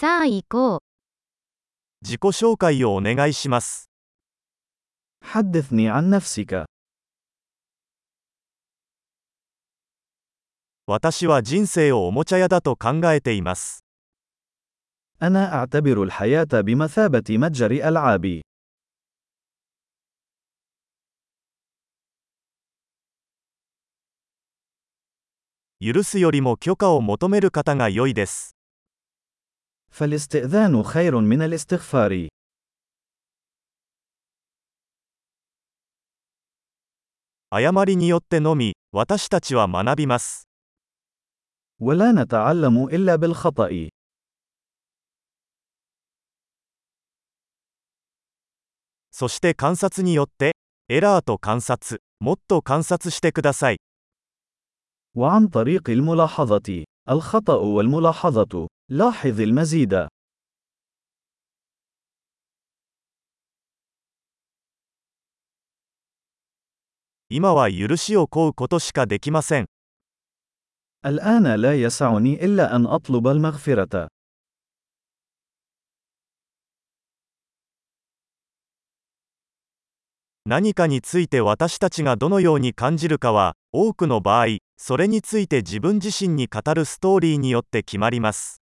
さあ行こう。自己紹介をお願いします。 حدثني عن نفسك 私は人生をおもちゃ屋だと考えています。 أنا أعتبر الحياة بمثابة متجر ألعاب 許すよりも許可を求める方が良いです。 فالاستئذان خير من الاستغفار 誤りによってのみ、私たちは学びます。 ولا نتعلم إلا بالخطأ そして観察によって、エラーと観察、もっと観察してください。 وعن طريق الملاحظة الخطأ والملاحظة لاحظ المزيد 今は許しを請うことしかできません。 الآن لا يسعني إلا أن أطلب المغفرة 何かについて私たちがどのように感じるかは、多くの場合、それについて自分自身に語るストーリーによって決まります。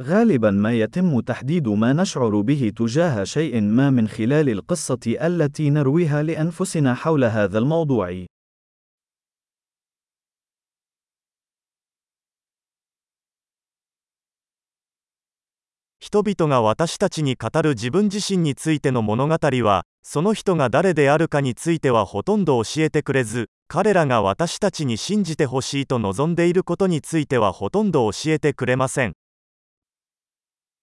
غالبا ما يتم تحديد ما نشعر به تجاه شيء ما من خلال القصة التي نرويها لأنفسنا حول هذا الموضوع 人々が私たちに語る自分自身についての物語は、その人が誰であるかについてはほとんど教えてくれず、彼らが私たちに信じてほしいと望んでいることについてはほとんど教えてくれません。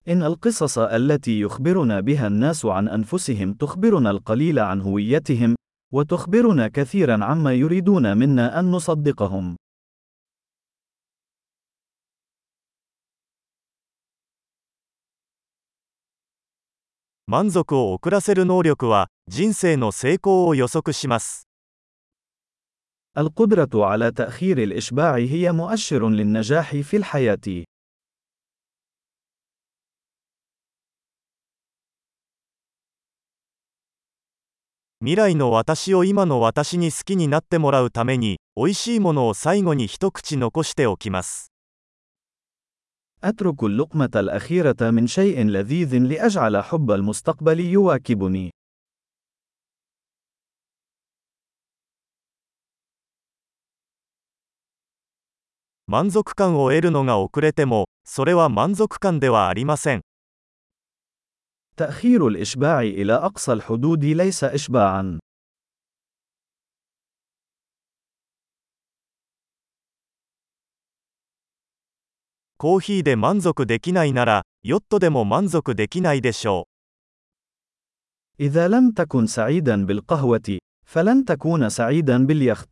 إن القصص التي يخبرنا بها الناس عن أنفسهم تخبرنا القليل عن هويتهم، وتخبرنا كثيرا عما يريدون منا أن نصدقهم. القدرة على تأخير الإشباع هي مؤشر للنجاح في الحياة. 未来の私を今の私に好きになってもらうために、美味しいものを最後に一口残しておきます。 أترك اللقمة الأخيرة من شيء لذيذ لأجعل حب المستقبل يواكبني. 満足感を得るのが遅れても、それは満足感ではありません。 تأخير الإشباع إلى أقصى الحدود ليس إشباعًا. コーヒーで満足できないなら、ヨットでも満足できないでしょ إذا لم تكن سعيدًا بالقهوة، فلن تكون سعيدًا باليخت.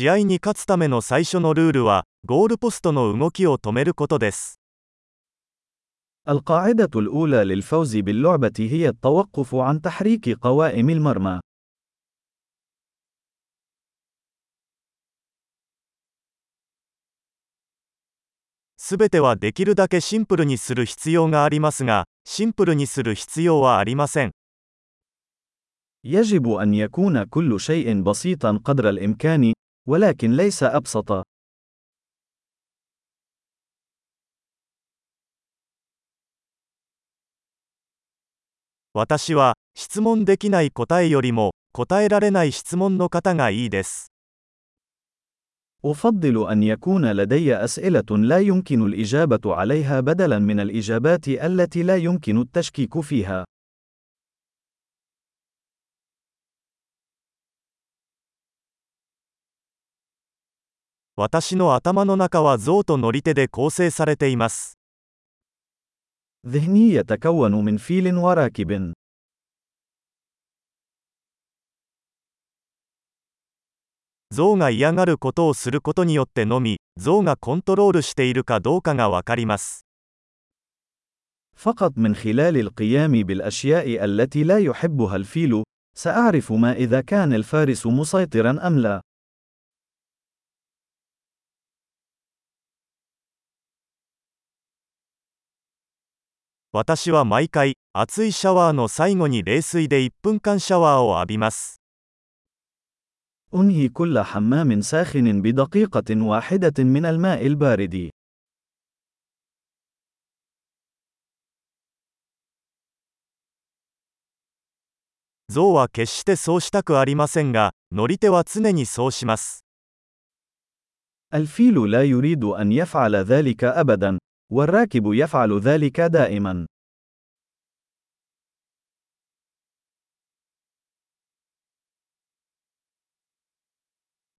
試合に勝つための最初のルールは、ゴールポストの動きを止めることです。 القاعدة الأولى للفوز باللعبة هي التوقف عن تحريك قوائم المرمى. すべてはできるだけシンプルにする必要がありますが、シンプルにする必要はありません。 يجب أن يكون كل شيء بسيطًا قدر الإمكان، ولكن ليس أبسط. أفضل أن يكون لدي أسئلة لا يمكن الإجابة عليها بدلاً من الإجابات التي لا يمكن التشكيك فيها. 私の頭の中は象と乗り手で構成されています。 ذهني يتكون من فيل وراكب. 象が嫌がることをすることによってのみ、象がコントロールしているかどうかがわかります。 فقط من خلال القيام بالأشياء التي لا يحبها الفيل، سأعرف ما إذا كان الفارس مسيطرا أم لا. 私は毎回、熱いシャワーの最後に冷水で1分間シャワーを浴びます。 أنهي كل حمام ساخن بدقيقة واحدة من الماء البارد. 象は決してそうしたくありませんが、乗り手は常にそうします。 الفيل لا يريد أن يفعل ذلك أبدا، والراكب يفعل ذلك دائما.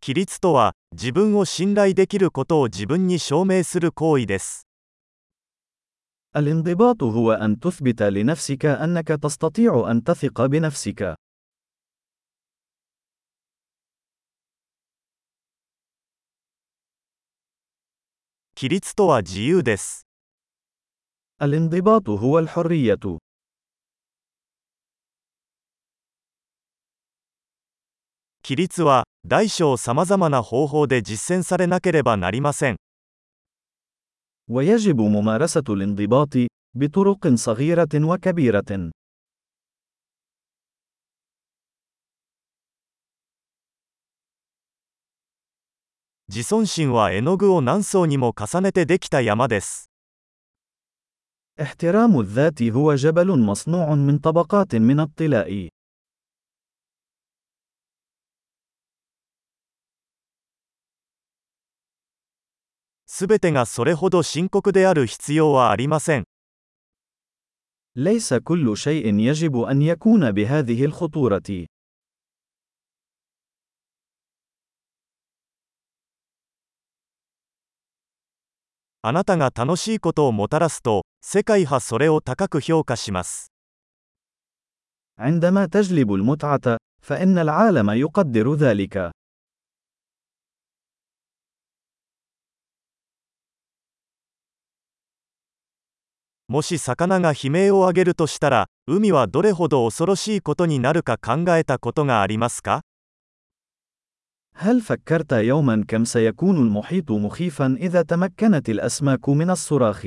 規律とは、自分を信頼できることを自分に証明する行為です。 الانضباط هو أن تثبت لنفسك أنك تستطيع أن تثق بنفسك. 規律とは自由です。 الانضباط هو الحرية. 規律は、大小さまざまな方法で実践されなければなりません。 ويجب ممارسة الانضباط بطرق صغيرة وكبيرة. 自尊心は絵の具を何層にも重ねてできた山です。 احترام الذات هو جبل مصنوع من طبقات من الطلاء. すべてがそれほど深刻である必要はありません。 ليس كل شيء يجب أن يكون بهذه الخطورة. あなたが楽しいことをもたらすと、世界はそれを高く評価します。 عندما تجلب المتعة، فإن العالم يقدر ذلك. もし魚が悲鳴を上げるとしたら、海はどれほど恐ろしいことになるか考えたことがありますか هل فكرت يوما كم سيكون المحيط مخيفا إذا تمكنت الأسماك من الصراخ؟